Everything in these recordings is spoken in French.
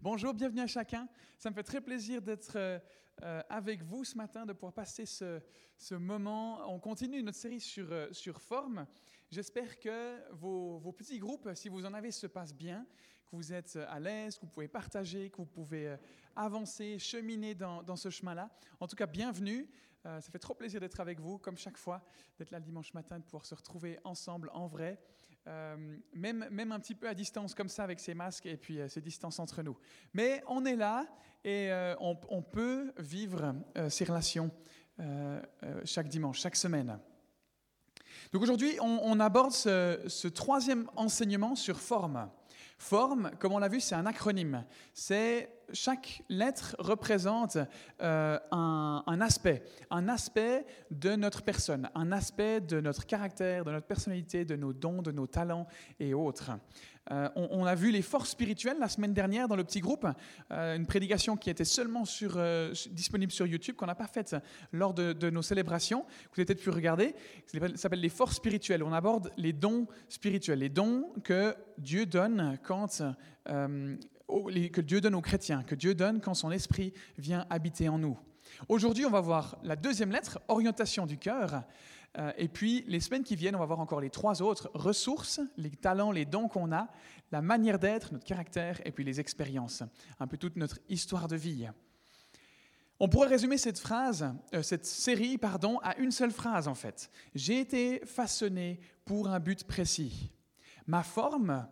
Bonjour, bienvenue à chacun. Ça me fait très plaisir d'être euh, avec vous ce matin, de pouvoir passer ce, ce moment. On continue notre série sur, euh, sur forme. J'espère que vos, vos petits groupes, si vous en avez, se passent bien, que vous êtes à l'aise, que vous pouvez partager, que vous pouvez euh, avancer, cheminer dans, dans ce chemin-là. En tout cas, bienvenue. Ça fait trop plaisir d'être avec vous, comme chaque fois, d'être là le dimanche matin, de pouvoir se retrouver ensemble en vrai. Euh, même, même un petit peu à distance comme ça avec ces masques et puis euh, ces distances entre nous. Mais on est là et euh, on, peut vivre ces relations chaque dimanche, chaque semaine. Donc aujourd'hui, on, on aborde ce, ce troisième enseignement sur forme. Forme, comme on l'a vu, c'est un acronyme. C'est chaque lettre représente euh, un, aspect, un aspect de notre personne, un aspect de notre caractère, de notre personnalité, de nos dons, de nos talents et autres. Euh, on, a vu les forces spirituelles la semaine dernière dans le petit groupe, euh, une prédication qui était seulement sur, disponible sur YouTube, qu'on n'a pas faite lors de, nos célébrations, que vous avez peut-être pu regarder. Ça s'appelle les forces spirituelles. On aborde les dons spirituels, les dons que Dieu donne quand que Dieu donne aux chrétiens, que Dieu donne quand son esprit vient habiter en nous. Aujourd'hui, on va voir la deuxième lettre, orientation du cœur. Euh, et puis, les semaines qui viennent, on va voir encore les trois autres, ressources, les talents, les dons qu'on a, la manière d'être, notre caractère, et puis les expériences, un peu toute notre histoire de vie. On pourrait résumer cette phrase, euh, cette série, pardon, à une seule phrase en fait. J'ai été façonné pour un but précis. Ma forme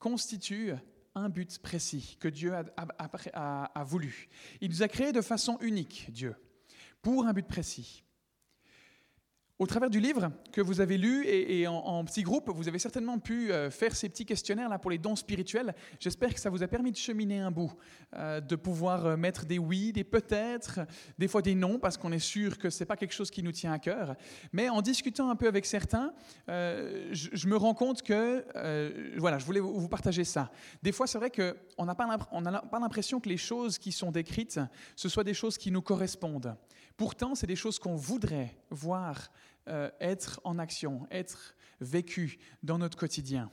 constitue un but précis que Dieu a, voulu. Il nous a créés de façon unique, Dieu, pour un but précis. Au travers du livre que vous avez lu et, en, en petit groupe, vous avez certainement pu euh, faire ces petits questionnaires là pour les dons spirituels. J'espère que ça vous a permis de cheminer un bout, euh, de pouvoir euh, mettre des oui, des peut-être, des fois des non, parce qu'on est sûr que c'est pas quelque chose qui nous tient à cœur. Mais en discutant un peu avec certains, je, me rends compte que, voilà, je voulais vous partager ça. Des fois, c'est vrai l'impr- on n'a pas l'impression que les choses qui sont décrites, ce soient des choses qui nous correspondent. Pourtant, c'est des choses qu'on voudrait voir euh, être en action, être vécues dans notre quotidien.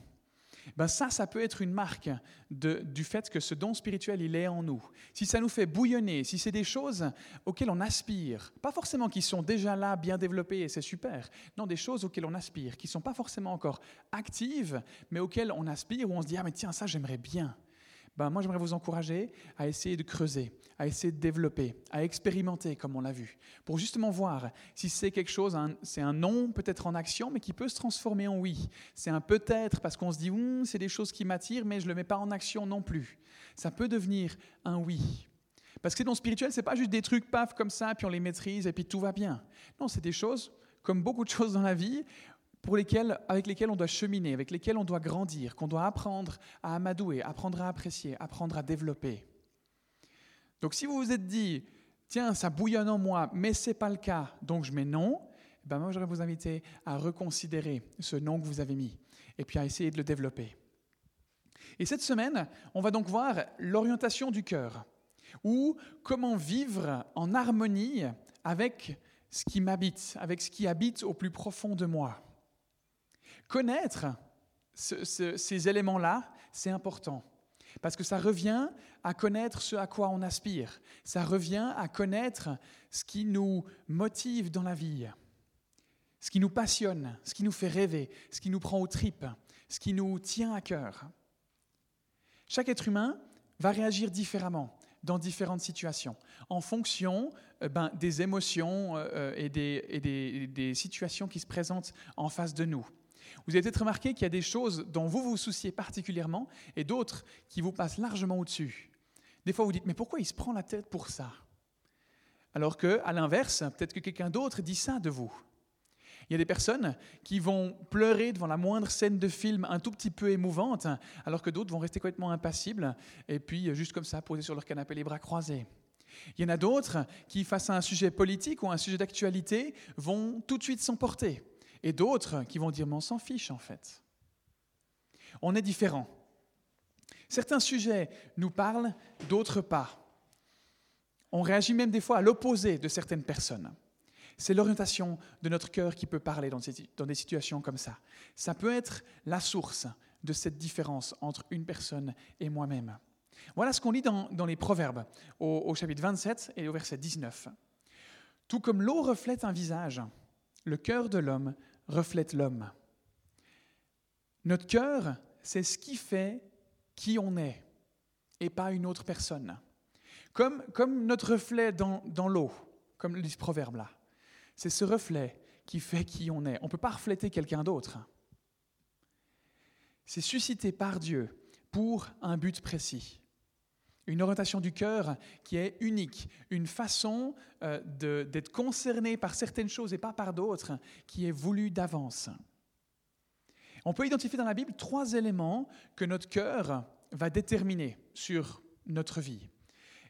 Ben ça, ça peut être une marque du fait que ce don spirituel, il est en nous. Si ça nous fait bouillonner, si c'est des choses auxquelles on aspire, pas forcément qui sont déjà là, bien développées, et c'est super, non, des choses auxquelles on aspire, qui ne sont pas forcément encore actives, mais auxquelles on aspire, où on se dit, ah mais tiens, ça j'aimerais bien. Ben, moi, j'aimerais vous encourager à essayer de creuser, à essayer de développer, à expérimenter, comme on l'a vu, pour justement voir si c'est quelque chose, c'est un non peut-être en action, mais qui peut se transformer en oui. C'est un peut-être parce qu'on se dit, c'est des choses qui m'attirent, mais je ne le mets pas en action non plus. Ça peut devenir un oui. Parce que les dons spirituels, c'est pas juste des trucs paf comme ça, puis on les maîtrise et puis tout va bien. Non, c'est des choses, comme beaucoup de choses dans la vie, pour lesquelles, avec lesquelles on doit cheminer, avec lesquelles on doit grandir, qu'on doit apprendre à amadouer, apprendre à apprécier, apprendre à développer. Donc si vous vous êtes dit, tiens, ça bouillonne en moi, mais ce n'est pas le cas, donc je mets non, eh ben moi j'aimerais vous inviter à reconsidérer ce non que vous avez mis et puis à essayer de le développer. Et cette semaine, on va donc voir l'orientation du cœur, ou comment vivre en harmonie avec ce qui m'habite, avec ce qui habite au plus profond de moi. Connaître ce- ce- ces éléments-là, c'est important. Parce que ça revient à connaître ce à quoi on aspire. Ça revient à connaître ce qui nous motive dans la vie, ce qui nous passionne, ce qui nous fait rêver, ce qui nous prend aux tripes, ce qui nous tient à cœur. Chaque être humain va réagir différemment dans différentes situations, en fonction euh, ben, des émotions euh, euh, et des- des situations qui se présentent en face de nous. Vous avez peut-être remarqué qu'il y a des choses dont vous vous souciez particulièrement et d'autres qui vous passent largement au-dessus. Des fois, vous dites, mais pourquoi il se prend la tête pour ça? Alors que, à l'inverse, peut-être que quelqu'un d'autre dit ça de vous. Il y a des personnes qui vont pleurer devant la moindre scène de film un tout petit peu émouvante, alors que d'autres vont rester complètement impassibles et puis euh, juste comme ça poser sur leur canapé les bras croisés. Il y en a d'autres qui, face à un sujet politique ou un sujet d'actualité, vont tout de suite s'emporter. Et d'autres qui vont dire, mais on s'en fiche en fait. On est différents. Certains sujets nous parlent, d'autres pas. On réagit même des fois à l'opposé de certaines personnes. C'est l'orientation de notre cœur qui peut parler dans, des situations comme ça. Ça peut être la source de cette différence entre une personne et moi-même. Voilà ce qu'on lit dans, les Proverbes, au, au chapitre 27 et au verset 19. Tout comme l'eau reflète un visage, le cœur de l'homme reflète l'homme. Notre cœur, c'est ce qui fait qui on est et pas une autre personne. Comme, comme notre reflet dans, dans l'eau, comme le dit ce proverbe-là. C'est ce reflet qui fait qui on est. On ne peut pas refléter quelqu'un d'autre. C'est suscité par Dieu pour un but précis. Une orientation du cœur qui est unique, une façon euh, d'être concerné par certaines choses et pas par d'autres, qui est voulue d'avance. On peut identifier dans la Bible trois éléments que notre cœur va déterminer sur notre vie.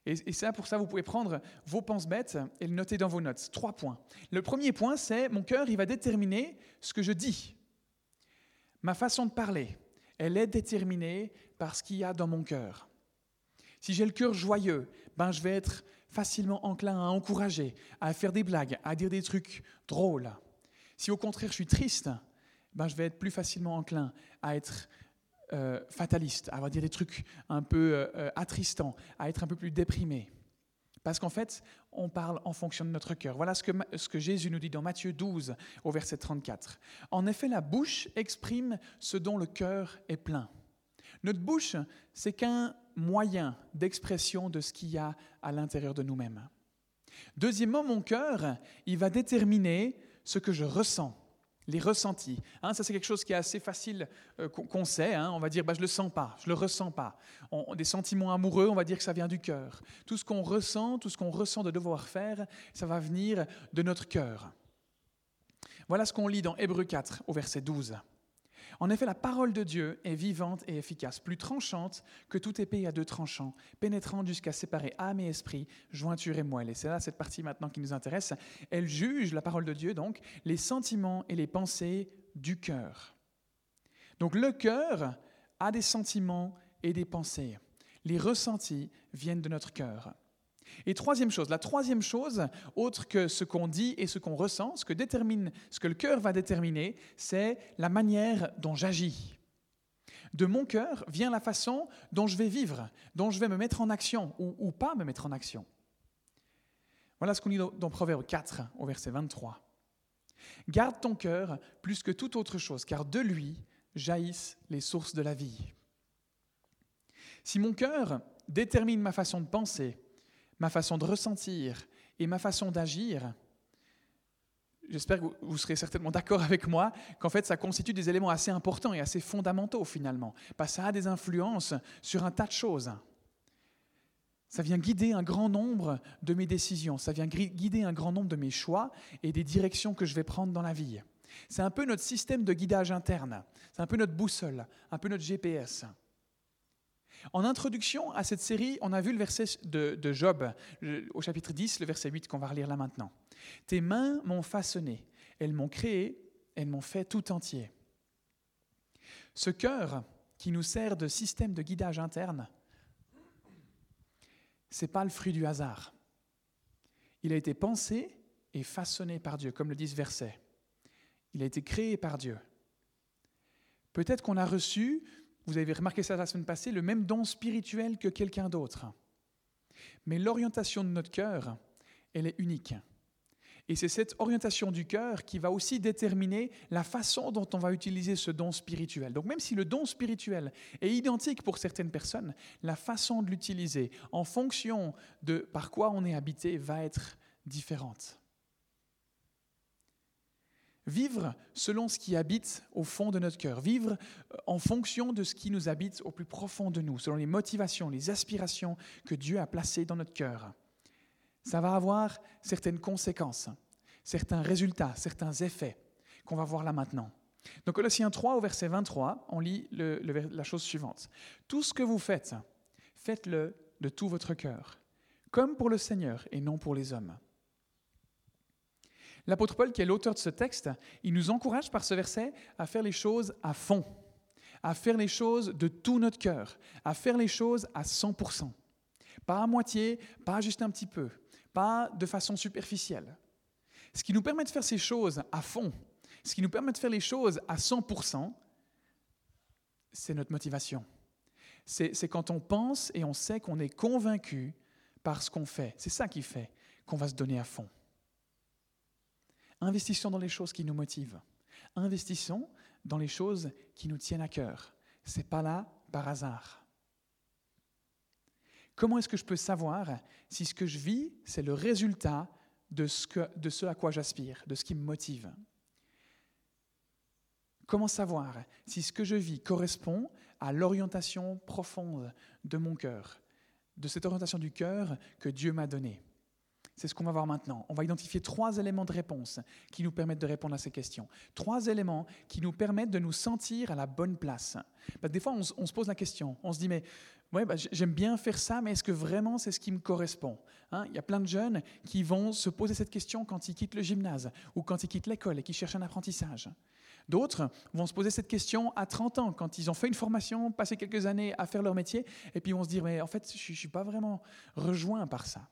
Et, ça, pour ça, vous pouvez prendre vos penses bêtes et le noter dans vos notes. Trois points. Le premier point, c'est mon cœur, il va déterminer ce que je dis. Ma façon de parler, elle est déterminée par ce qu'il y a dans mon cœur. Si j'ai le cœur joyeux, ben je vais être facilement enclin à encourager, à faire des blagues, à dire des trucs drôles. Si au contraire je suis triste, ben je vais être plus facilement enclin à être euh, fataliste, à dire des trucs un peu euh, euh, attristants, à être un peu plus déprimé. Parce qu'en fait, on parle en fonction de notre cœur. Voilà ce que, ce que Jésus nous dit dans Matthieu 12 au verset 34. En effet, la bouche exprime ce dont le cœur est plein. Notre bouche, c'est qu'un moyen d'expression de ce qu'il y a à l'intérieur de nous-mêmes. Deuxièmement, mon cœur, il va déterminer ce que je ressens, les ressentis. Hein, ça, c'est quelque chose qui est assez facile euh, qu'on sait. Hein. on va dire, bah, je le sens pas, je le ressens pas. des sentiments amoureux, on va dire que ça vient du cœur. Tout ce qu'on ressent, tout ce qu'on ressent de devoir faire, ça va venir de notre cœur. Voilà ce qu'on lit dans Hébreu 4 au verset 12. En effet, la parole de Dieu est vivante et efficace, plus tranchante que toute épée à deux tranchants, pénétrante jusqu'à séparer âme et esprit, jointure et moelle. Et c'est là cette partie maintenant qui nous intéresse. Elle juge, la parole de Dieu donc, les sentiments et les pensées du cœur. Donc le cœur a des sentiments et des pensées. Les ressentis viennent de notre cœur. Et troisième chose, la troisième chose, autre que ce qu'on dit et ce qu'on ressent, ce que, détermine, ce que le cœur va déterminer, c'est la manière dont j'agis. De mon cœur vient la façon dont je vais vivre, dont je vais me mettre en action ou, pas me mettre en action. Voilà ce qu'on lit dans Proverbe 4 au verset 23. Garde ton cœur plus que toute autre chose, car de lui jaillissent les sources de la vie. Si mon cœur détermine ma façon de penser, ma façon de ressentir et ma façon d'agir, j'espère que vous serez certainement d'accord avec moi, qu'en fait ça constitue des éléments assez importants et assez fondamentaux finalement, parce que ça a des influences sur un tas de choses. Ça vient guider un grand nombre de mes décisions, ça vient guider un grand nombre de mes choix et des directions que je vais prendre dans la vie. C'est un peu notre système de guidage interne, c'est un peu notre boussole, un peu notre GPS. En introduction à cette série, on a vu le verset de, Job, au chapitre 10, le verset 8 qu'on va relire là maintenant. Tes mains m'ont façonné, elles m'ont créé, elles m'ont fait tout entier. Ce cœur qui nous sert de système de guidage interne, c'est pas le fruit du hasard. Il a été pensé et façonné par Dieu, comme le dit ce verset. Il a été créé par Dieu. Peut-être qu'on a reçu vous avez remarqué ça la semaine passée, le même don spirituel que quelqu'un d'autre. Mais l'orientation de notre cœur, elle est unique. Et c'est cette orientation du cœur qui va aussi déterminer la façon dont on va utiliser ce don spirituel. Donc même si le don spirituel est identique pour certaines personnes, la façon de l'utiliser en fonction de par quoi on est habité va être différente. Vivre selon ce qui habite au fond de notre cœur, vivre euh, en fonction de ce qui nous habite au plus profond de nous, selon les motivations, les aspirations que Dieu a placées dans notre cœur. Ça va avoir certaines conséquences, certains résultats, certains effets qu'on va voir là maintenant. Donc Colossiens 3 au verset 23, on lit la chose suivante. Tout ce que vous faites, faites-le de tout votre cœur, comme pour le Seigneur et non pour les hommes L'apôtre Paul, qui est l'auteur de ce texte, il nous encourage par ce verset à faire les choses à fond, à faire les choses de tout notre cœur, à faire les choses à 100%. Pas à moitié, pas juste un petit peu, pas de façon superficielle. Ce qui nous permet de faire ces choses à fond, ce qui nous permet de faire les choses à 100%, c'est notre motivation. C'est quand on pense et on sait qu'on est convaincu par ce qu'on fait. C'est ça qui fait qu'on va se donner à fond. Investissons dans les choses qui nous motivent. Investissons dans les choses qui nous tiennent à cœur. Ce n'est pas là par hasard. Comment est-ce que je peux savoir si ce que je vis, c'est le résultat de ce, de ce à quoi j'aspire, de ce qui me motive? Comment savoir si ce que je vis correspond à l'orientation profonde de mon cœur, de cette orientation du cœur que Dieu m'a donnée? C'est ce qu'on va voir maintenant. On va identifier trois éléments de réponse qui nous permettent de répondre à ces questions. Trois éléments qui nous permettent de nous sentir à la bonne place. Bah, des fois, on, se pose la question. On se dit, mais ouais, bah, j'aime bien faire ça, mais est-ce que vraiment c'est ce qui me correspond hein? Il y a plein de jeunes qui vont se poser cette question quand ils quittent le gymnase ou quand ils quittent l'école et qui cherchent un apprentissage. D'autres vont se poser cette question à 30 ans, quand ils ont fait une formation, passé quelques années à faire leur métier, et puis ils vont se dire, mais en fait, je ne suis pas vraiment rejoint par ça.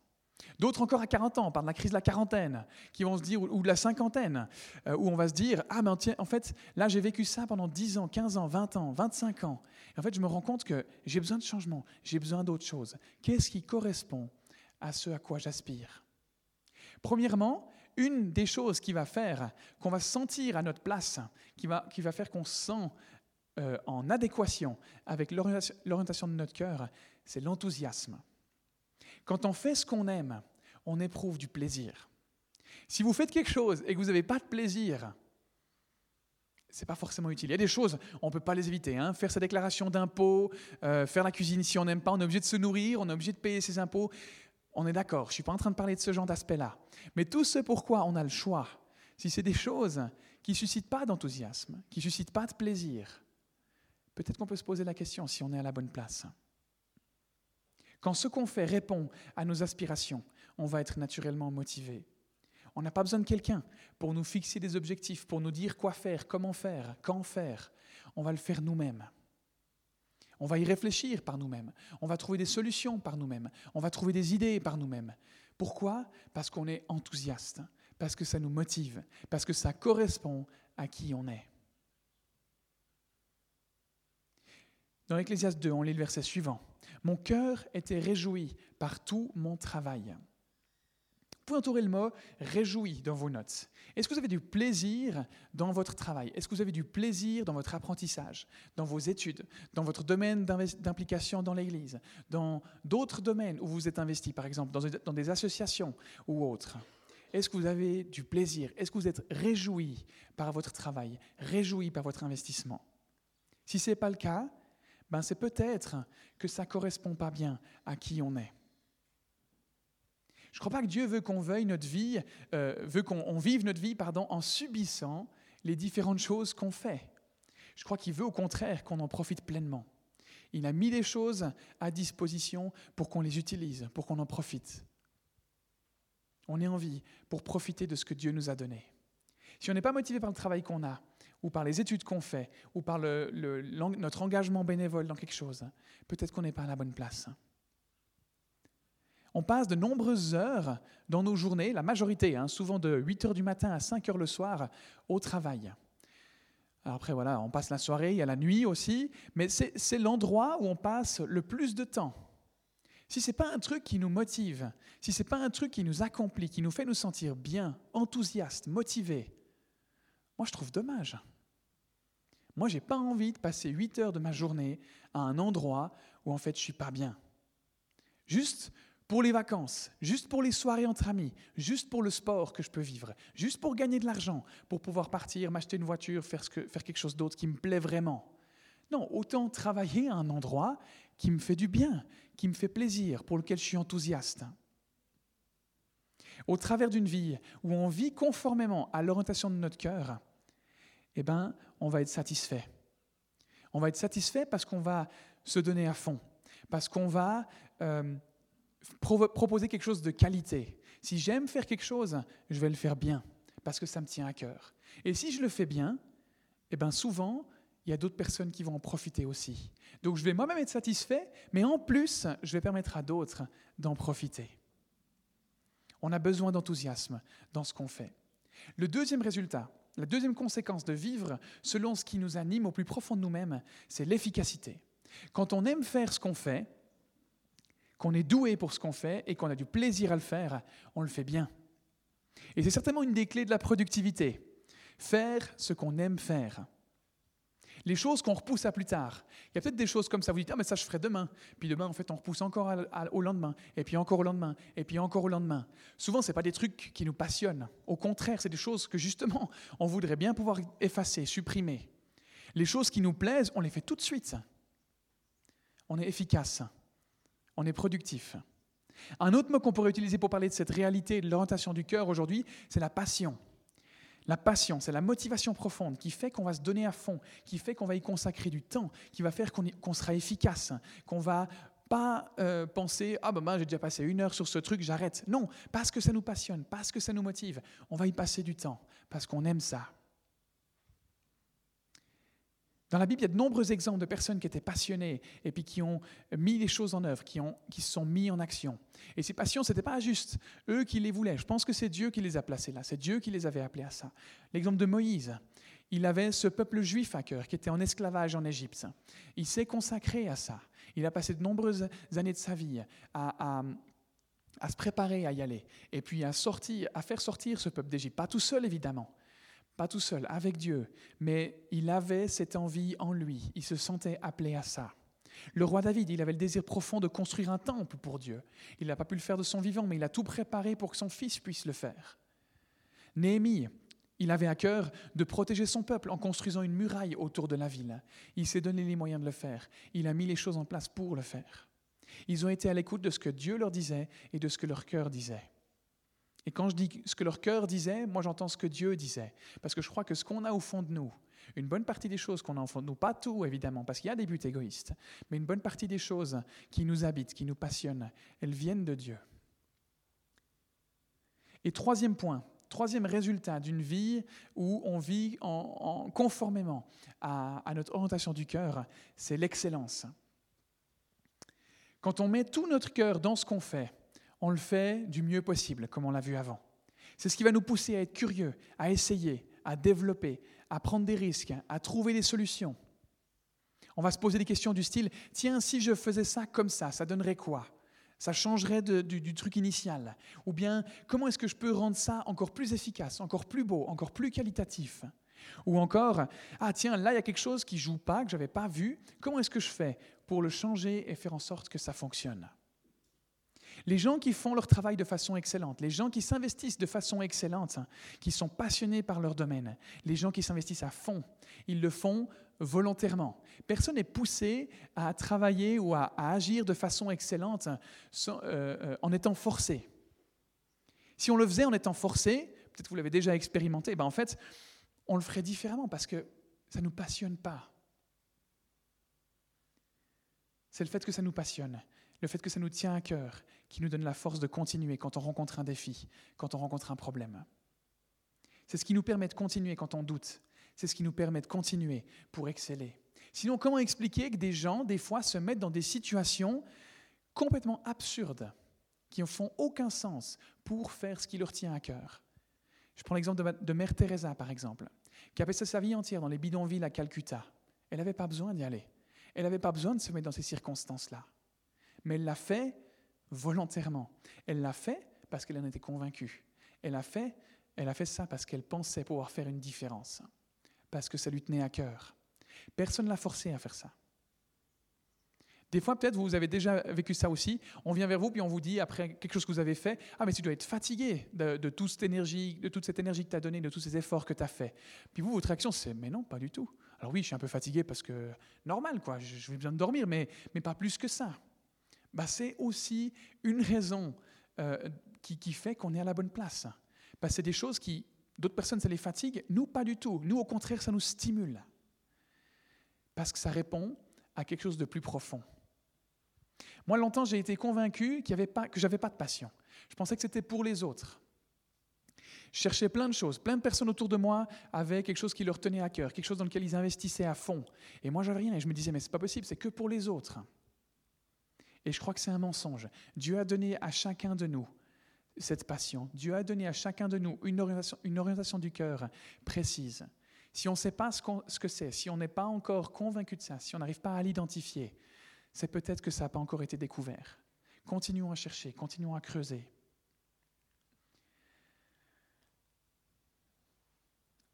D'autres encore à 40 ans, par la crise de la quarantaine, qui vont se dire, ou de la cinquantaine, euh, où on va se dire, ah mais en fait, là j'ai vécu ça pendant 10 ans, 15 ans, 20 ans, 25 ans. En fait, je me rends compte que j'ai besoin de changement, j'ai besoin d'autre chose. Qu'est-ce qui correspond à ce à quoi j'aspire? Premièrement, une des choses qui va faire qu'on va se sentir à notre place, qui va, qui va faire qu'on se sent euh, en adéquation avec l'orientation de notre cœur, c'est l'enthousiasme. Quand on fait ce qu'on aime, on éprouve du plaisir. Si vous faites quelque chose et que vous n'avez pas de plaisir, c'est pas forcément utile. Il y a des choses, on ne peut pas les éviter. Hein. Faire sa déclaration d'impôt, euh, faire la cuisine si on n'aime pas, on est obligé de se nourrir, on est obligé de payer ses impôts. On est d'accord, je ne suis pas en train de parler de ce genre d'aspect-là. Mais tout ce pourquoi on a le choix, si c'est des choses qui ne suscitent pas d'enthousiasme, qui ne suscitent pas de plaisir, peut-être qu'on peut se poser la question si on est à la bonne place. Quand ce qu'on fait répond à nos aspirations, on va être naturellement motivé. On n'a pas besoin de quelqu'un pour nous fixer des objectifs, pour nous dire quoi faire, comment faire, quand faire. On va le faire nous-mêmes. On va y réfléchir par nous-mêmes. On va trouver des solutions par nous-mêmes. On va trouver des idées par nous-mêmes. Pourquoi? Parce qu'on est enthousiaste, parce que ça nous motive, parce que ça correspond à qui on est. Dans l'Ecclésiaste 2, on lit le verset suivant. Mon cœur était réjoui par tout mon travail. Vous pouvez le mot réjoui dans vos notes. Est-ce que vous avez du plaisir dans votre travail? Est-ce que vous avez du plaisir dans votre apprentissage, dans vos études, dans votre domaine d'implication dans l'Église, dans d'autres domaines où vous êtes investi, par exemple dans des associations ou autres? Est-ce que vous avez du plaisir? Est-ce que vous êtes réjoui par votre travail, réjoui par votre investissement? Si ce n'est pas le cas, ben c'est peut-être que ça ne correspond pas bien à qui on est. Je ne crois pas que Dieu veut qu'on veuille notre vie, euh, veut qu'on vive notre vie pardon, en subissant les différentes choses qu'on fait. Je crois qu'il veut au contraire qu'on en profite pleinement. Il a mis des choses à disposition pour qu'on les utilise, pour qu'on en profite. On est en vie pour profiter de ce que Dieu nous a donné. Si on n'est pas motivé par le travail qu'on a, ou par les études qu'on fait, ou par notre engagement bénévole dans quelque chose, peut-être qu'on n'est pas à la bonne place. On passe de nombreuses heures dans nos journées, la majorité, hein, souvent de 8 heures du matin à 5 heures le soir, au travail. après, voilà, on passe la soirée, il y a la nuit aussi, mais c'est l'endroit où on passe le plus de temps. Si ce n'est pas un truc qui nous motive, si ce n'est pas un truc qui nous accomplit, qui nous fait nous sentir bien, enthousiastes, motivés, moi, je trouve dommage. Moi, je n'ai pas envie de passer 8 heures de ma journée à un endroit où en fait je suis pas bien. Juste pour les vacances, juste pour les soirées entre amis, juste pour le sport que je peux vivre, juste pour gagner de l'argent, pour pouvoir partir, m'acheter une voiture, faire, faire quelque chose d'autre qui me plaît vraiment. Non, autant travailler à un endroit qui me fait du bien, qui me fait plaisir, pour lequel je suis enthousiaste au travers d'une vie où on vit conformément à l'orientation de notre cœur, eh ben, on va être satisfait. On va être satisfait parce qu'on va se donner à fond, parce qu'on va euh, proposer quelque chose de qualité. Si j'aime faire quelque chose, je vais le faire bien, parce que ça me tient à cœur. Et si je le fais bien, eh ben souvent, il y a d'autres personnes qui vont en profiter aussi. Donc je vais moi-même être satisfait, mais en plus, je vais permettre à d'autres d'en profiter. On a besoin d'enthousiasme dans ce qu'on fait. Le deuxième résultat, la deuxième conséquence de vivre selon ce qui nous anime au plus profond de nous-mêmes, c'est l'efficacité. Quand on aime faire ce qu'on fait, qu'on est doué pour ce qu'on fait et qu'on a du plaisir à le faire, on le fait bien. Et c'est certainement une des clés de la productivité. Faire ce qu'on aime faire. Les choses qu'on repousse à plus tard. Il y a peut-être des choses comme ça, vous dites, ah mais ça je ferai demain. Puis demain, en fait, on repousse encore au lendemain, et puis encore au lendemain, et puis encore au lendemain. Souvent, ce pas des trucs qui nous passionnent. Au contraire, c'est des choses que justement, on voudrait bien pouvoir effacer, supprimer. Les choses qui nous plaisent, on les fait tout de suite. On est efficace on est productif. Un autre mot qu'on pourrait utiliser pour parler de cette réalité de l'orientation du cœur aujourd'hui, c'est la passion. La passion, c'est la motivation profonde qui fait qu'on va se donner à fond, qui fait qu'on va y consacrer du temps, qui va faire qu'on sera efficace, qu'on va pas euh, penser ah ben, ben j'ai déjà passé une heure sur ce truc, j'arrête. Non, parce que ça nous passionne, parce que ça nous motive, on va y passer du temps, parce qu'on aime ça. Dans la Bible, il y a de nombreux exemples de personnes qui étaient passionnées et puis qui ont mis les choses en œuvre, qui, qui se sont mis en action. Et ces passions, ce n'était pas juste eux qui les voulaient. Je pense que c'est Dieu qui les a placés là. C'est Dieu qui les avait appelés à ça. L'exemple de Moïse. Il avait ce peuple juif à cœur qui était en esclavage en Égypte. Il s'est consacré à ça. Il a passé de nombreuses années de sa vie à, à se préparer à y aller et puis à, sortir, à faire sortir ce peuple d'Égypte. Pas tout seul, évidemment pas tout seul, avec Dieu, mais il avait cette envie en lui, il se sentait appelé à ça. Le roi David, il avait le désir profond de construire un temple pour Dieu. Il n'a pas pu le faire de son vivant, mais il a tout préparé pour que son fils puisse le faire. Néhémie, il avait à cœur de protéger son peuple en construisant une muraille autour de la ville. Il s'est donné les moyens de le faire. Il a mis les choses en place pour le faire. Ils ont été à l'écoute de ce que Dieu leur disait et de ce que leur cœur disait. Et quand je dis ce que leur cœur disait, moi j'entends ce que Dieu disait. Parce que je crois que ce qu'on a au fond de nous, une bonne partie des choses qu'on a au fond de nous, pas tout évidemment, parce qu'il y a des buts égoïstes, mais une bonne partie des choses qui nous habitent, qui nous passionnent, elles viennent de Dieu. Et troisième point, troisième résultat d'une vie où on vit en, conformément à notre orientation du cœur, c'est l'excellence. Quand on met tout notre cœur dans ce qu'on fait, on le fait du mieux possible, comme on l'a vu avant. C'est ce qui va nous pousser à être curieux, à essayer, à développer, à prendre des risques, à trouver des solutions. On va se poser des questions du style, tiens, si je faisais ça comme ça, ça donnerait quoi? Ça changerait du, truc initial? Ou bien, comment est-ce que je peux rendre ça encore plus efficace, encore plus beau, encore plus qualitatif? Ou encore, ah tiens, là, il y a quelque chose qui joue pas, que je n'avais pas vu, comment est-ce que je fais pour le changer et faire en sorte que ça fonctionne? Les gens qui font leur travail de façon excellente, les gens qui s'investissent de façon excellente, hein, qui sont passionnés par leur domaine, les gens qui s'investissent à fond, ils le font volontairement. Personne n'est poussé à travailler ou à, agir de façon excellente euh, euh, en étant forcé. Si on le faisait en étant forcé, peut-être que vous l'avez déjà expérimenté, ben en fait, on le ferait différemment parce que ça ne nous passionne pas. C'est le fait que ça nous passionne le fait que ça nous tient à cœur, qui nous donne la force de continuer quand on rencontre un défi, quand on rencontre un problème. C'est ce qui nous permet de continuer quand on doute. C'est ce qui nous permet de continuer pour exceller. Sinon, comment expliquer que des gens, des fois, se mettent dans des situations complètement absurdes, qui ne font aucun sens pour faire ce qui leur tient à cœur? Je prends l'exemple de, Mère Teresa, par exemple, qui a passé sa vie entière dans les bidonvilles à Calcutta. Elle n'avait pas besoin d'y aller. Elle n'avait pas besoin de se mettre dans ces circonstances-là mais elle l'a fait volontairement. Elle l'a fait parce qu'elle en était convaincue. Elle a fait, elle a fait ça parce qu'elle pensait pouvoir faire une différence, parce que ça lui tenait à cœur. Personne ne l'a forcée à faire ça. Des fois, peut-être vous avez déjà vécu ça aussi. On vient vers vous puis on vous dit après quelque chose que vous avez fait, ah mais tu dois être fatigué de, toute cette énergie, de toute cette énergie que tu as donnée, de tous ces efforts que tu as fait. Puis vous, votre réaction, c'est mais non, pas du tout. Alors oui, je suis un peu fatigué parce que normal quoi, j'ai besoin de dormir, mais mais pas plus que ça bah, c'est aussi une raison euh, qui, fait qu'on est à la bonne place. Bah, c'est des choses qui, d'autres personnes, ça les fatigue, nous, pas du tout. Nous, au contraire, ça nous stimule. Parce que ça répond à quelque chose de plus profond. Moi, longtemps, j'ai été convaincu qu'il y avait pas, que je n'avais pas de passion. Je pensais que c'était pour les autres. Je cherchais plein de choses. Plein de personnes autour de moi avaient quelque chose qui leur tenait à cœur, quelque chose dans lequel ils investissaient à fond. Et moi, j'avais rien. Et je me disais, mais c'est pas possible, c'est que pour les autres. Et je crois que c'est un mensonge. Dieu a donné à chacun de nous cette passion. Dieu a donné à chacun de nous une orientation, une orientation du cœur précise. Si on ne sait pas ce, ce que c'est, si on n'est pas encore convaincu de ça, si on n'arrive pas à l'identifier, c'est peut-être que ça n'a pas encore été découvert. Continuons à chercher, continuons à creuser.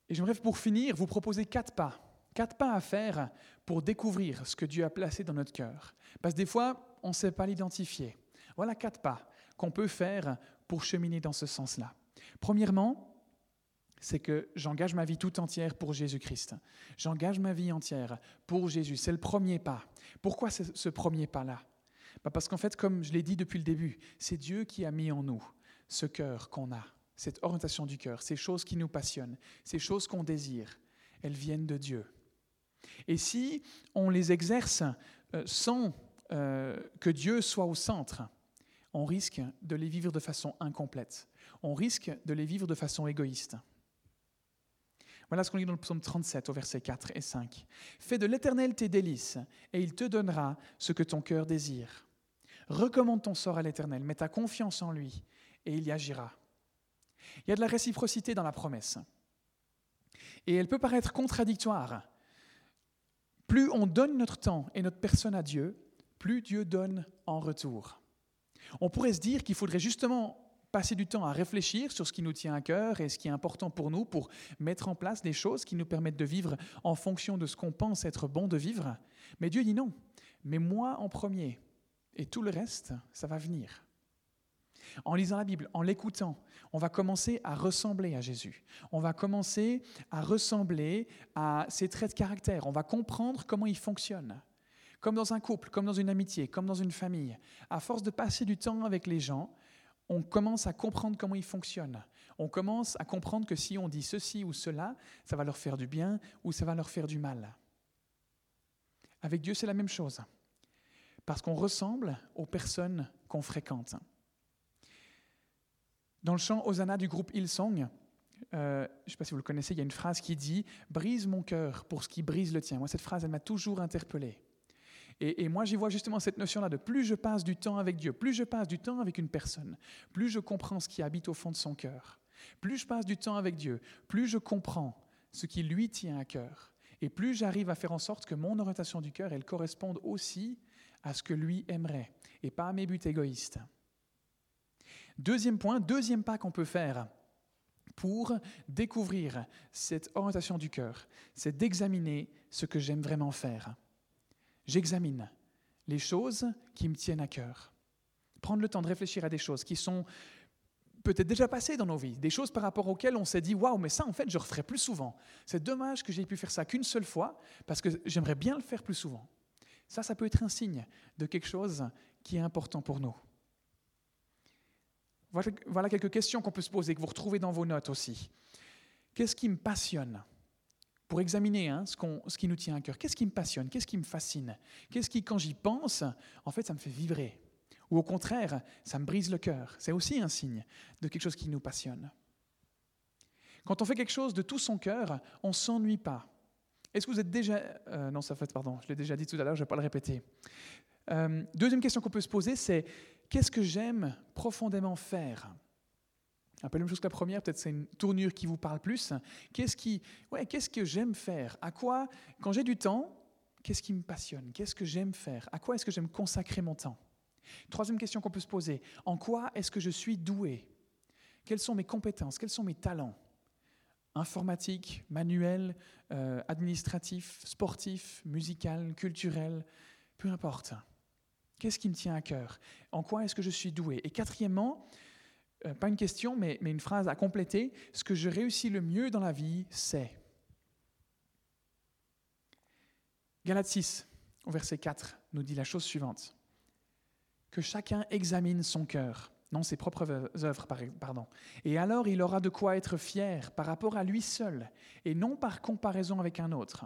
Et j'aimerais pour finir vous proposer quatre pas. Quatre pas à faire pour découvrir ce que Dieu a placé dans notre cœur. Parce que des fois, on ne sait pas l'identifier. Voilà quatre pas qu'on peut faire pour cheminer dans ce sens-là. Premièrement, c'est que j'engage ma vie tout entière pour Jésus-Christ. J'engage ma vie entière pour Jésus. C'est le premier pas. Pourquoi ce premier pas-là? Bah, Parce qu'en fait, comme je l'ai dit depuis le début, c'est Dieu qui a mis en nous ce cœur qu'on a, cette orientation du cœur, ces choses qui nous passionnent, ces choses qu'on désire. Elles viennent de Dieu. Et si on les exerce euh, sans euh, que Dieu soit au centre, on risque de les vivre de façon incomplète. On risque de les vivre de façon égoïste. Voilà ce qu'on lit dans le psaume 37 au verset 4 et 5. Fais de l'Éternel tes délices, et il te donnera ce que ton cœur désire. Recommande ton sort à l'Éternel, mets ta confiance en lui, et il y agira. Il y a de la réciprocité dans la promesse. Et elle peut paraître contradictoire. Plus on donne notre temps et notre personne à Dieu, plus Dieu donne en retour. On pourrait se dire qu'il faudrait justement passer du temps à réfléchir sur ce qui nous tient à cœur et ce qui est important pour nous pour mettre en place des choses qui nous permettent de vivre en fonction de ce qu'on pense être bon de vivre. Mais Dieu dit non. Mais moi en premier. Et tout le reste, ça va venir. En lisant la Bible, en l'écoutant, on va commencer à ressembler à Jésus. On va commencer à ressembler à ses traits de caractère. On va comprendre comment il fonctionne comme dans un couple, comme dans une amitié, comme dans une famille, à force de passer du temps avec les gens, on commence à comprendre comment ils fonctionnent. On commence à comprendre que si on dit ceci ou cela, ça va leur faire du bien ou ça va leur faire du mal. Avec Dieu, c'est la même chose. Parce qu'on ressemble aux personnes qu'on fréquente. Dans le chant Hosanna du groupe Hillsong, euh, je ne sais pas si vous le connaissez, il y a une phrase qui dit Brise mon cœur pour ce qui brise le tien. Moi, cette phrase, elle m'a toujours interpellé. Et, moi, j'y vois justement cette notion-là de plus je passe du temps avec Dieu, plus je passe du temps avec une personne, plus je comprends ce qui habite au fond de son cœur. Plus je passe du temps avec Dieu, plus je comprends ce qui lui tient à cœur. Et plus j'arrive à faire en sorte que mon orientation du cœur, elle corresponde aussi à ce que lui aimerait, et pas à mes buts égoïstes. Deuxième point, deuxième pas qu'on peut faire pour découvrir cette orientation du cœur, c'est d'examiner ce que j'aime vraiment faire j'examine les choses qui me tiennent à cœur. Prendre le temps de réfléchir à des choses qui sont peut-être déjà passées dans nos vies, des choses par rapport auxquelles on s'est dit waouh, mais ça en fait je referai plus souvent. C'est dommage que j'ai pu faire ça qu'une seule fois parce que j'aimerais bien le faire plus souvent. Ça, ça peut être un signe de quelque chose qui est important pour nous. Voilà quelques questions qu'on peut se poser, que vous retrouvez dans vos notes aussi. Qu'est-ce qui me passionne? Pour examiner hein, ce, ce, qui nous tient à cœur. Qu'est-ce qui me passionne? Qu'est-ce qui me fascine? Qu'est-ce qui, quand j'y pense, en fait, ça me fait vibrer? Ou au contraire, ça me brise le cœur. C'est aussi un signe de quelque chose qui nous passionne. Quand on fait quelque chose de tout son cœur, on ne s'ennuie pas. Est-ce que vous êtes déjà... Euh, non, ça fait, pardon, je l'ai déjà dit tout à l'heure, je ne vais pas le répéter. Euh, deuxième question qu'on peut se poser, c'est qu'est-ce que j'aime profondément faire? Un peu la même chose que la première, peut-être c'est une tournure qui vous parle plus. Qu'est-ce que j'aime faire? À quoi, quand j'ai du temps, qu'est-ce qui me passionne? Qu'est-ce que j'aime faire? À quoi est-ce que j'aime consacrer mon temps? Troisième question qu'on peut se poser en quoi est-ce que je suis doué? Quelles sont mes compétences? Quels sont mes talents? Informatique, manuel, euh, administratif, sportif, musical, culturel, peu importe. Qu'est-ce qui me tient à cœur? En quoi est-ce que je suis doué? Et quatrièmement, euh, pas une question, mais, mais une phrase à compléter. Ce que je réussis le mieux dans la vie, c'est. Galates 6, au verset 4, nous dit la chose suivante. Que chacun examine son cœur, non ses propres œuvres, pardon. Et alors il aura de quoi être fier par rapport à lui seul, et non par comparaison avec un autre.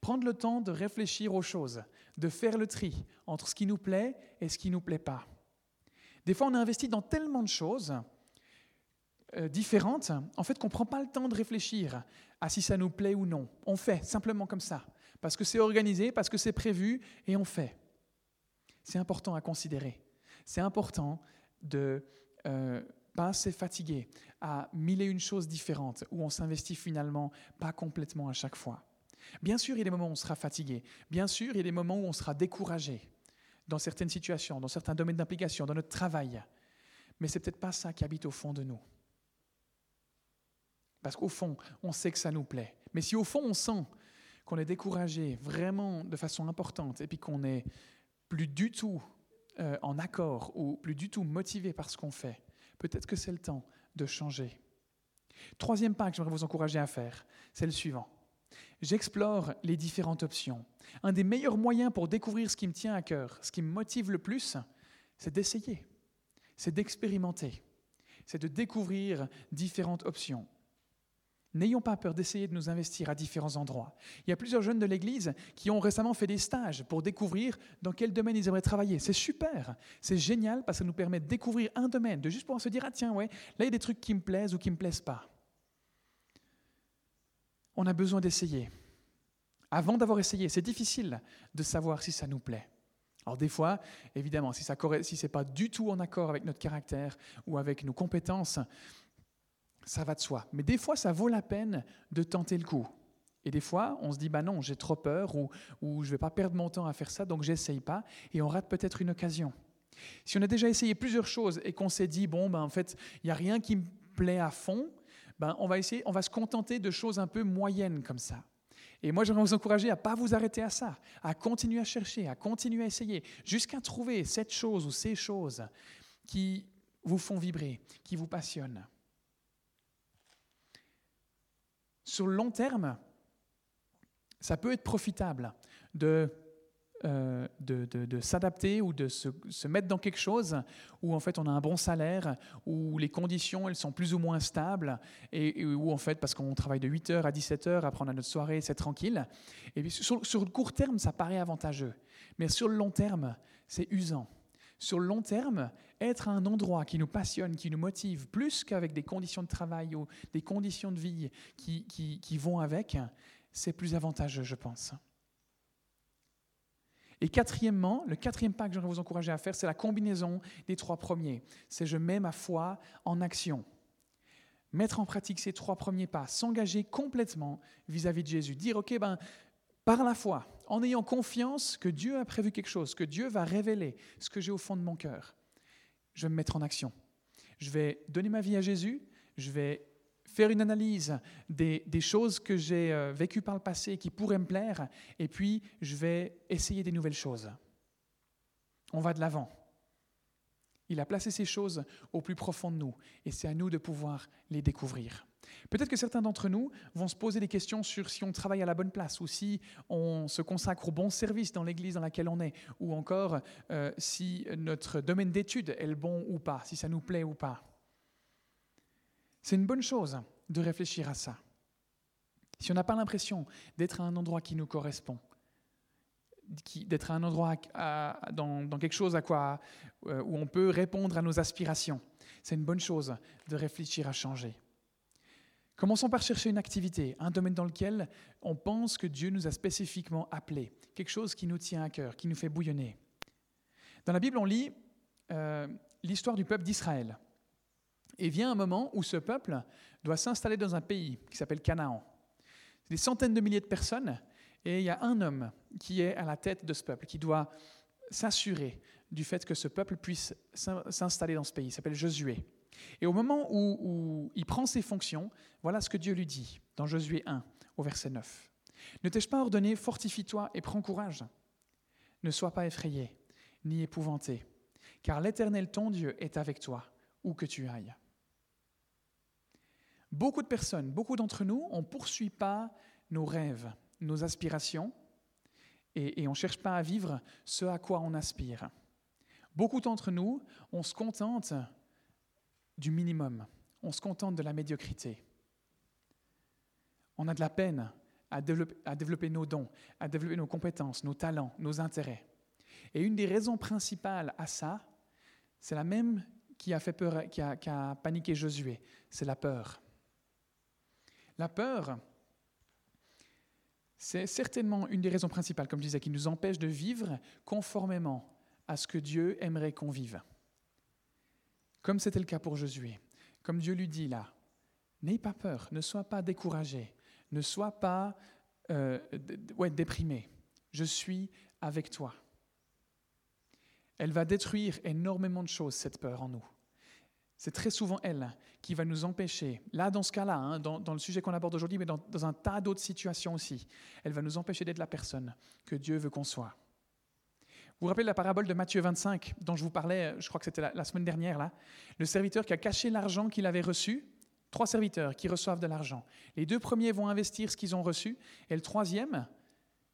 Prendre le temps de réfléchir aux choses, de faire le tri entre ce qui nous plaît et ce qui ne nous plaît pas. Des fois, on est investi dans tellement de choses euh, différentes, en fait, qu'on ne prend pas le temps de réfléchir à si ça nous plaît ou non. On fait simplement comme ça, parce que c'est organisé, parce que c'est prévu, et on fait. C'est important à considérer. C'est important de, euh, pas assez fatigué à mille et une choses différentes, où on s'investit finalement pas complètement à chaque fois. Bien sûr, il y a des moments où on sera fatigué. Bien sûr, il y a des moments où on sera découragé dans certaines situations, dans certains domaines d'implication, dans notre travail. Mais c'est peut-être pas ça qui habite au fond de nous. Parce qu'au fond, on sait que ça nous plaît. Mais si au fond, on sent qu'on est découragé vraiment de façon importante et puis qu'on n'est plus du tout euh, en accord ou plus du tout motivé par ce qu'on fait, peut-être que c'est le temps de changer. Troisième pas que j'aimerais vous encourager à faire, c'est le suivant. J'explore les différentes options. Un des meilleurs moyens pour découvrir ce qui me tient à cœur, ce qui me motive le plus, c'est d'essayer, c'est d'expérimenter, c'est de découvrir différentes options. N'ayons pas peur d'essayer de nous investir à différents endroits. Il y a plusieurs jeunes de l'Église qui ont récemment fait des stages pour découvrir dans quel domaine ils aimeraient travailler. C'est super, c'est génial parce que ça nous permet de découvrir un domaine, de juste pouvoir se dire, ah tiens, ouais, là il y a des trucs qui me plaisent ou qui ne me plaisent pas. On a besoin d'essayer. Avant d'avoir essayé, c'est difficile de savoir si ça nous plaît. Alors des fois, évidemment, si, si ce n'est pas du tout en accord avec notre caractère ou avec nos compétences, ça va de soi. Mais des fois, ça vaut la peine de tenter le coup. Et des fois, on se dit, bah non, j'ai trop peur ou, ou je ne vais pas perdre mon temps à faire ça, donc j'essaye pas, et on rate peut-être une occasion. Si on a déjà essayé plusieurs choses et qu'on s'est dit, bon, ben, en fait, il n'y a rien qui me plaît à fond, ben, on va essayer, on va se contenter de choses un peu moyennes comme ça. Et moi, j'aimerais vous encourager à ne pas vous arrêter à ça, à continuer à chercher, à continuer à essayer, jusqu'à trouver cette chose ou ces choses qui vous font vibrer, qui vous passionnent. sur le long terme, ça peut être profitable de, euh, de, s'adapter ou de se, mettre dans quelque chose où en fait on a un bon salaire, où les conditions elles sont plus ou moins stables, et, où en fait parce qu'on travaille de 8h à 17h, après on a notre soirée, c'est tranquille. Et sur, sur le court terme, ça paraît avantageux, mais sur le long terme, c'est usant. Sur le long terme, être à un endroit qui nous passionne, qui nous motive, plus qu'avec des conditions de travail ou des conditions de vie qui, qui, vont avec, c'est plus avantageux, je pense. Et quatrièmement, le quatrième pas que j'aimerais vous encourager à faire, c'est la combinaison des trois premiers. C'est je mets ma foi en action. Mettre en pratique ces trois premiers pas, s'engager complètement vis-à-vis -vis de Jésus. Dire, OK, ben, par la foi, en ayant confiance que Dieu a prévu quelque chose, que Dieu va révéler ce que j'ai au fond de mon cœur je vais me mettre en action. Je vais donner ma vie à Jésus, je vais faire une analyse des, choses que j'ai euh, vécues par le passé qui pourraient me plaire, et puis je vais essayer des nouvelles choses. On va de l'avant. Il a placé ces choses au plus profond de nous, et c'est à nous de pouvoir les découvrir. Peut-être que certains d'entre nous vont se poser des questions sur si on travaille à la bonne place ou si on se consacre au bon service dans l'église dans laquelle on est, ou encore euh, si notre domaine d'étude est le bon ou pas, si ça nous plaît ou pas. C'est une bonne chose de réfléchir à ça. Si on n'a pas l'impression d'être à un endroit qui nous correspond, d'être à un endroit dans, quelque chose à quoi, euh, où on peut répondre à nos aspirations, c'est une bonne chose de réfléchir à changer. Commençons par chercher une activité, un domaine dans lequel on pense que Dieu nous a spécifiquement appelés, quelque chose qui nous tient à cœur, qui nous fait bouillonner. Dans la Bible, on lit euh, l'histoire du peuple d'Israël. Et vient un moment où ce peuple doit s'installer dans un pays qui s'appelle Canaan. Des centaines de milliers de personnes, et il y a un homme qui est à la tête de ce peuple, qui doit s'assurer du fait que ce peuple puisse s'installer dans ce pays. Il s'appelle Josué. Et au moment où, il prend ses fonctions, voilà ce que Dieu lui dit dans Josué 1, au verset 9. Ne t'ai-je pas ordonné, fortifie-toi et prends courage Ne sois pas effrayé, ni épouvanté, car l'Éternel ton Dieu est avec toi, où que tu ailles. Beaucoup de personnes, beaucoup d'entre nous, on ne poursuit pas nos rêves, nos aspirations, et, on ne cherche pas à vivre ce à quoi on aspire. Beaucoup d'entre nous, on se contente du minimum. On se contente de la médiocrité. On a de la peine à développer, nos dons, à développer nos compétences, nos talents, nos intérêts. Et une des raisons principales à ça, c'est la même qui a fait peur, qui a paniqué Josué, c'est la peur. La peur, c'est certainement une des raisons principales, comme je disais, qui nous empêche de vivre conformément à ce que Dieu aimerait qu'on vive. comme c'était le cas pour Josué, comme Dieu lui dit là, n'aie pas peur, ne sois pas découragé, ne sois pas euh, déprimé, je suis avec toi. Elle va détruire énormément de choses, cette peur en nous. C'est très souvent elle qui va nous empêcher, là dans ce cas-là, hein, dans, le sujet qu'on aborde aujourd'hui, mais dans, dans un tas d'autres situations aussi, elle va nous empêcher d'être la personne que Dieu veut qu'on soit. Vous vous rappelez la parabole de Matthieu 25 dont je vous parlais, je crois que c'était la, semaine dernière, là? Le serviteur qui a caché l'argent qu'il avait reçu, trois serviteurs qui reçoivent de l'argent. Les deux premiers vont investir ce qu'ils ont reçu, et le troisième,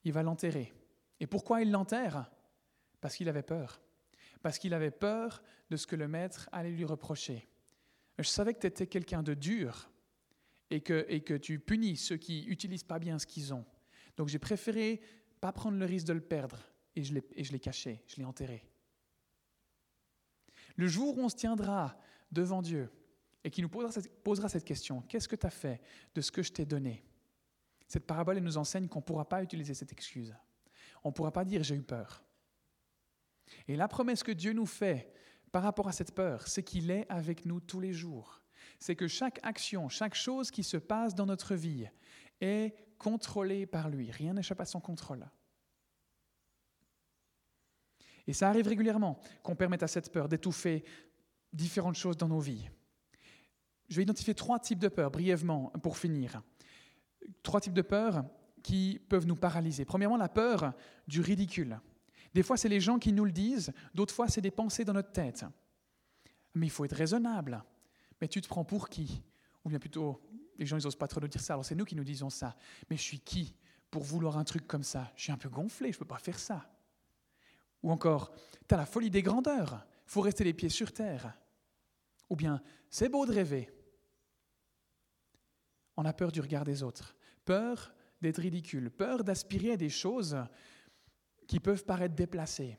il va l'enterrer. Et pourquoi il l'enterre? Parce qu'il avait peur. Parce qu'il avait peur de ce que le maître allait lui reprocher. Je savais que tu étais quelqu'un de dur et que, tu punis ceux qui n'utilisent pas bien ce qu'ils ont. Donc j'ai préféré pas prendre le risque de le perdre et je l'ai caché, je l'ai enterré. Le jour où on se tiendra devant Dieu et qu'il nous posera cette, question, qu'est-ce que tu as fait de ce que je t'ai donné? Cette parabole nous enseigne qu'on ne pourra pas utiliser cette excuse. On ne pourra pas dire j'ai eu peur. Et la promesse que Dieu nous fait par rapport à cette peur, c'est qu'il est avec nous tous les jours. C'est que chaque action, chaque chose qui se passe dans notre vie est contrôlée par lui. Rien n'échappe à son contrôle. Et ça arrive régulièrement qu'on permette à cette peur d'étouffer différentes choses dans nos vies. Je vais identifier trois types de peurs brièvement pour finir. Trois types de peurs qui peuvent nous paralyser. Premièrement, la peur du ridicule. Des fois, c'est les gens qui nous le disent, d'autres fois, c'est des pensées dans notre tête. Mais il faut être raisonnable. Mais tu te prends pour qui? Ou bien plutôt, les gens, ils n'osent pas trop nous dire ça, alors c'est nous qui nous disons ça. Mais je suis qui pour vouloir un truc comme ça? Je suis un peu gonflé, je ne peux pas faire ça. Ou encore, tu as la folie des grandeurs, il faut rester les pieds sur terre. Ou bien, c'est beau de rêver. On a peur du regard des autres, peur d'être ridicule, peur d'aspirer à des choses qui peuvent paraître déplacées.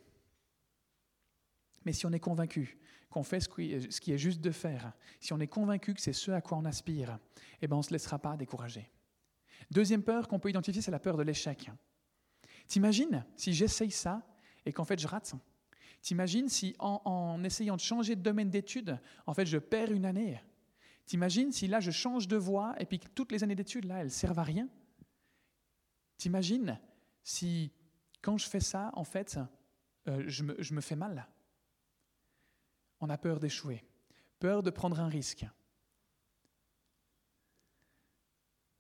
Mais si on est convaincu qu'on fait ce qui est juste de faire, si on est convaincu que c'est ce à quoi on aspire, eh ben on ne se laissera pas décourager. Deuxième peur qu'on peut identifier, c'est la peur de l'échec. T'imagines si j'essaye ça et qu'en fait je rate? T'imagines si en, essayant de changer de domaine d'études, en fait je perds une année? T'imagines si là je change de voie et puis toutes les années d'études là elles servent à rien? T'imagines si quand je fais ça en fait euh, je, me, je me fais mal. On a peur d'échouer, peur de prendre un risque.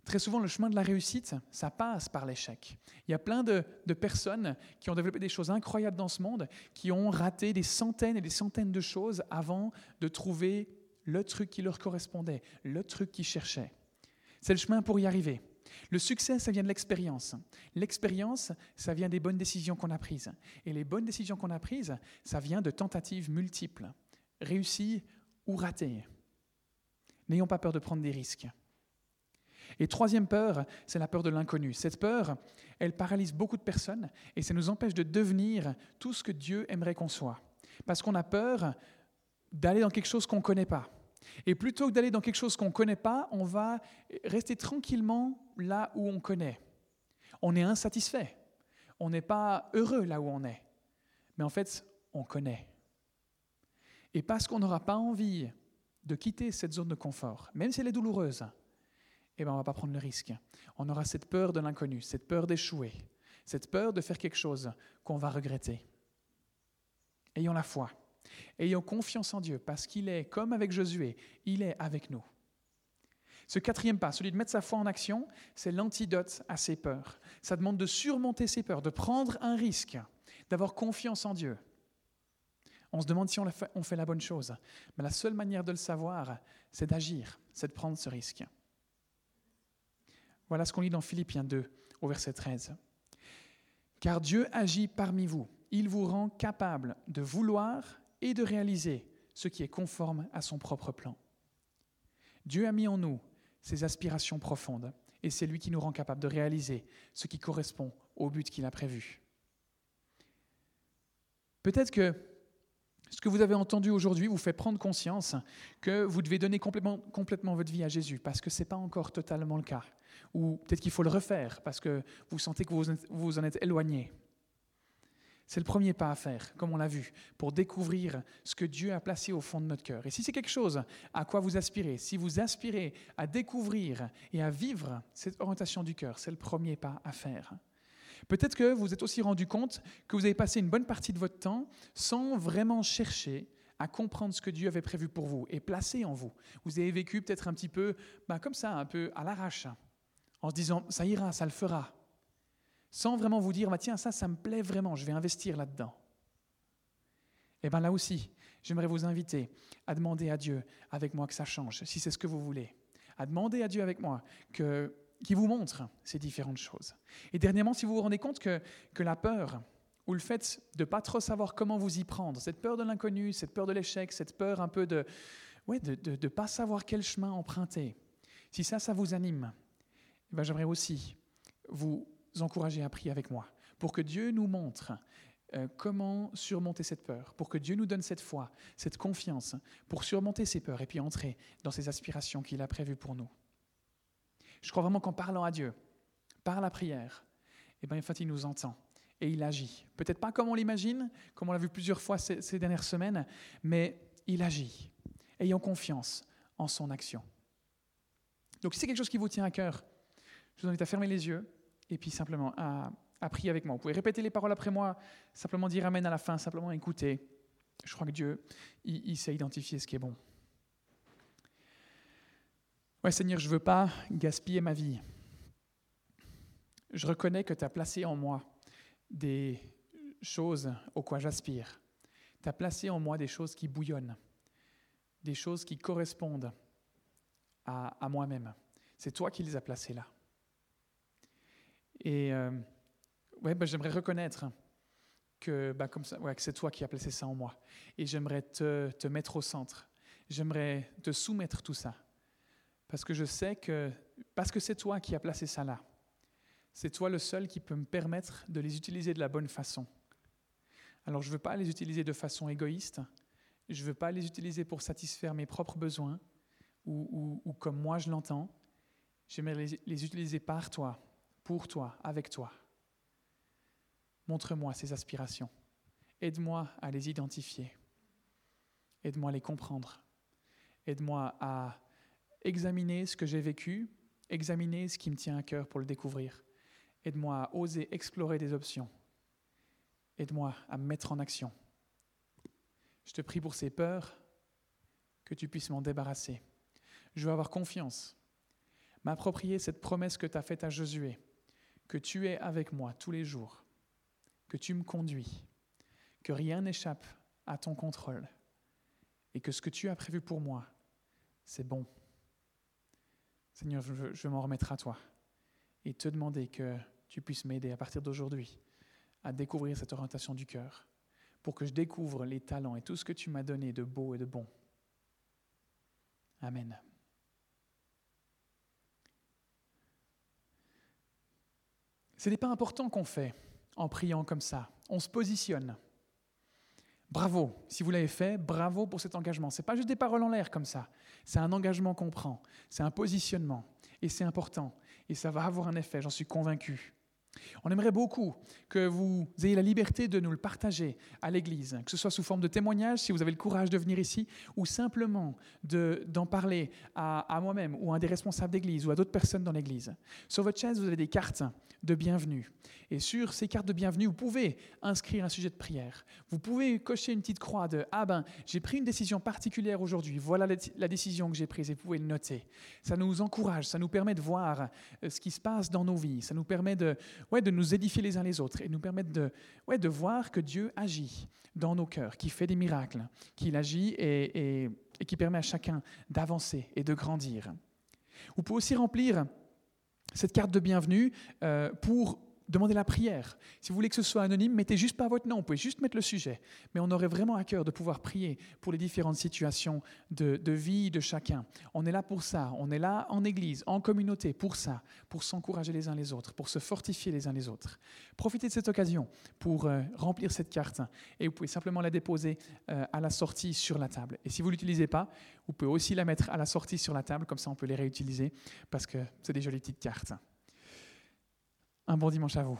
Très souvent, le chemin de la réussite, ça passe par l'échec. Il y a plein de, personnes qui ont développé des choses incroyables dans ce monde, qui ont raté des centaines et des centaines de choses avant de trouver le truc qui leur correspondait, le truc qu'ils cherchaient. C'est le chemin pour y arriver. Le succès, ça vient de l'expérience. L'expérience, ça vient des bonnes décisions qu'on a prises. Et les bonnes décisions qu'on a prises, ça vient de tentatives multiples, réussies ou ratées. N'ayons pas peur de prendre des risques. Et troisième peur, c'est la peur de l'inconnu. Cette peur, elle paralyse beaucoup de personnes et ça nous empêche de devenir tout ce que Dieu aimerait qu'on soit. Parce qu'on a peur d'aller dans quelque chose qu'on ne connaît pas. Et plutôt que d'aller dans quelque chose qu'on ne connaît pas, on va rester tranquillement là où on connaît. On est insatisfait. On n'est pas heureux là où on est. Mais en fait, on connaît. Et parce qu'on n'aura pas envie de quitter cette zone de confort, même si elle est douloureuse, eh bien, on ne va pas prendre le risque. On aura cette peur de l'inconnu, cette peur d'échouer, cette peur de faire quelque chose qu'on va regretter. Ayons la foi, ayons confiance en Dieu, parce qu'il est, comme avec Josué, il est avec nous. Ce quatrième pas, celui de mettre sa foi en action, c'est l'antidote à ses peurs. Ça demande de surmonter ses peurs, de prendre un risque, d'avoir confiance en Dieu. On se demande si on fait, on fait la bonne chose. Mais la seule manière de le savoir, c'est d'agir, c'est de prendre ce risque. Voilà ce qu'on lit dans Philippiens 2 au verset 13. Car Dieu agit parmi vous. Il vous rend capable de vouloir et de réaliser ce qui est conforme à son propre plan. Dieu a mis en nous ses aspirations profondes et c'est lui qui nous rend capable de réaliser ce qui correspond au but qu'il a prévu. Peut-être que ce que vous avez entendu aujourd'hui vous fait prendre conscience que vous devez donner complètement, votre vie à Jésus, parce que ce n'est pas encore totalement le cas. Ou peut-être qu'il faut le refaire, parce que vous sentez que vous vous en êtes éloigné. C'est le premier pas à faire, comme on l'a vu, pour découvrir ce que Dieu a placé au fond de notre cœur. Et si c'est quelque chose à quoi vous aspirez, si vous aspirez à découvrir et à vivre cette orientation du cœur, c'est le premier pas à faire. Peut-être que vous êtes aussi rendu compte que vous avez passé une bonne partie de votre temps sans vraiment chercher à comprendre ce que Dieu avait prévu pour vous et placé en vous. Vous avez vécu peut-être un petit peu bah, comme ça, un peu à l'arrache, en se disant ça ira, ça le fera, sans vraiment vous dire bah, tiens, ça, ça me plaît vraiment, je vais investir là-dedans. Eh bien là aussi, j'aimerais vous inviter à demander à Dieu avec moi que ça change, si c'est ce que vous voulez. À demander à Dieu avec moi que, qu'il vous montre ces différentes choses. Et dernièrement, si vous vous rendez compte que, que la peur, ou le fait de ne pas trop savoir comment vous y prendre, cette peur de l'inconnu, cette peur de l'échec, cette peur un peu de ouais, de ne pas savoir quel chemin emprunter, si ça, ça vous anime, eh ben, j'aimerais aussi vous encourager à prier avec moi pour que Dieu nous montre euh, comment surmonter cette peur, pour que Dieu nous donne cette foi, cette confiance, pour surmonter ces peurs et puis entrer dans ces aspirations qu'il a prévues pour nous. Je crois vraiment qu'en parlant à Dieu, par la prière, eh ben, en fait, il nous entend et il agit. Peut-être pas comme on l'imagine, comme on l'a vu plusieurs fois ces, dernières semaines, mais il agit. Ayons confiance en son action. Donc si c'est quelque chose qui vous tient à cœur, je vous invite à fermer les yeux et puis simplement à, prier avec moi. Vous pouvez répéter les paroles après moi, simplement dire Amen à la fin, simplement écouter. Je crois que Dieu, il, sait identifier ce qui est bon. Ouais, Seigneur, je ne veux pas gaspiller ma vie. Je reconnais que tu as placé en moi des choses aux quoi j'aspire. Tu as placé en moi des choses qui bouillonnent, des choses qui correspondent à, moi-même. C'est toi qui les as placées là. Et euh, ouais, bah, j'aimerais reconnaître que, bah, comme ça, que c'est toi qui as placé ça en moi. Et j'aimerais te, mettre au centre. J'aimerais te soumettre tout ça. Parce que je sais que, parce que c'est toi qui as placé ça là, c'est toi le seul qui peut me permettre de les utiliser de la bonne façon. Alors je ne veux pas les utiliser de façon égoïste, je ne veux pas les utiliser pour satisfaire mes propres besoins ou, comme moi je l'entends, j'aimerais les, les utiliser par toi, pour toi, avec toi. Montre-moi ces aspirations. Aide-moi à les identifier. Aide-moi à les comprendre. Aide-moi à examiner ce que j'ai vécu, examiner ce qui me tient à cœur pour le découvrir. Aide-moi à oser explorer des options. Aide-moi à me mettre en action. Je te prie pour ces peurs, que tu puisses m'en débarrasser. Je veux avoir confiance, m'approprier cette promesse que tu as faite à Josué, que tu es avec moi tous les jours, que tu me conduis, que rien n'échappe à ton contrôle et que ce que tu as prévu pour moi, c'est bon. Seigneur, je m'en remettre à toi et te demander que tu puisses m'aider à partir d'aujourd'hui à découvrir cette orientation du cœur, pour que je découvre les talents et tout ce que tu m'as donné de beau et de bon. Amen. Ce n'est pas important qu'on fait en priant comme ça. On se positionne. Bravo, si vous l'avez fait, bravo pour cet engagement. Ce n'est pas juste des paroles en l'air comme ça. C'est un engagement qu'on prend. C'est un positionnement. Et c'est important. Et ça va avoir un effet, j'en suis convaincu. On aimerait beaucoup que vous ayez la liberté de nous le partager à l'Église, que ce soit sous forme de témoignage, si vous avez le courage de venir ici, ou simplement d'en parler à, moi-même ou à un des responsables d'Église ou à d'autres personnes dans l'Église. Sur votre chaise, vous avez des cartes de bienvenue. Et sur ces cartes de bienvenue, vous pouvez inscrire un sujet de prière. Vous pouvez cocher une petite croix de Ah ben, j'ai pris une décision particulière aujourd'hui, voilà la décision que j'ai prise, et vous pouvez le noter. Ça nous encourage, ça nous permet de voir euh, ce qui se passe dans nos vies, ça nous permet de, ouais, de nous édifier les uns les autres et nous permettre de, ouais, de voir que Dieu agit dans nos cœurs, qui fait des miracles, qu'il agit et, et, et qui permet à chacun d'avancer et de grandir. Vous pouvez aussi remplir cette carte de bienvenue euh, pour demandez la prière. Si vous voulez que ce soit anonyme, mettez juste pas votre nom, vous pouvez juste mettre le sujet. Mais on aurait vraiment à cœur de pouvoir prier pour les différentes situations de, vie de chacun. On est là pour ça, on est là en église, en communauté, pour ça, pour s'encourager les uns les autres, pour se fortifier les uns les autres. Profitez de cette occasion pour euh, remplir cette carte et vous pouvez simplement la déposer euh, à la sortie sur la table. Et si vous ne l'utilisez pas, vous pouvez aussi la mettre à la sortie sur la table, comme ça on peut les réutiliser parce que c'est des jolies petites cartes. Un bon dimanche à vous.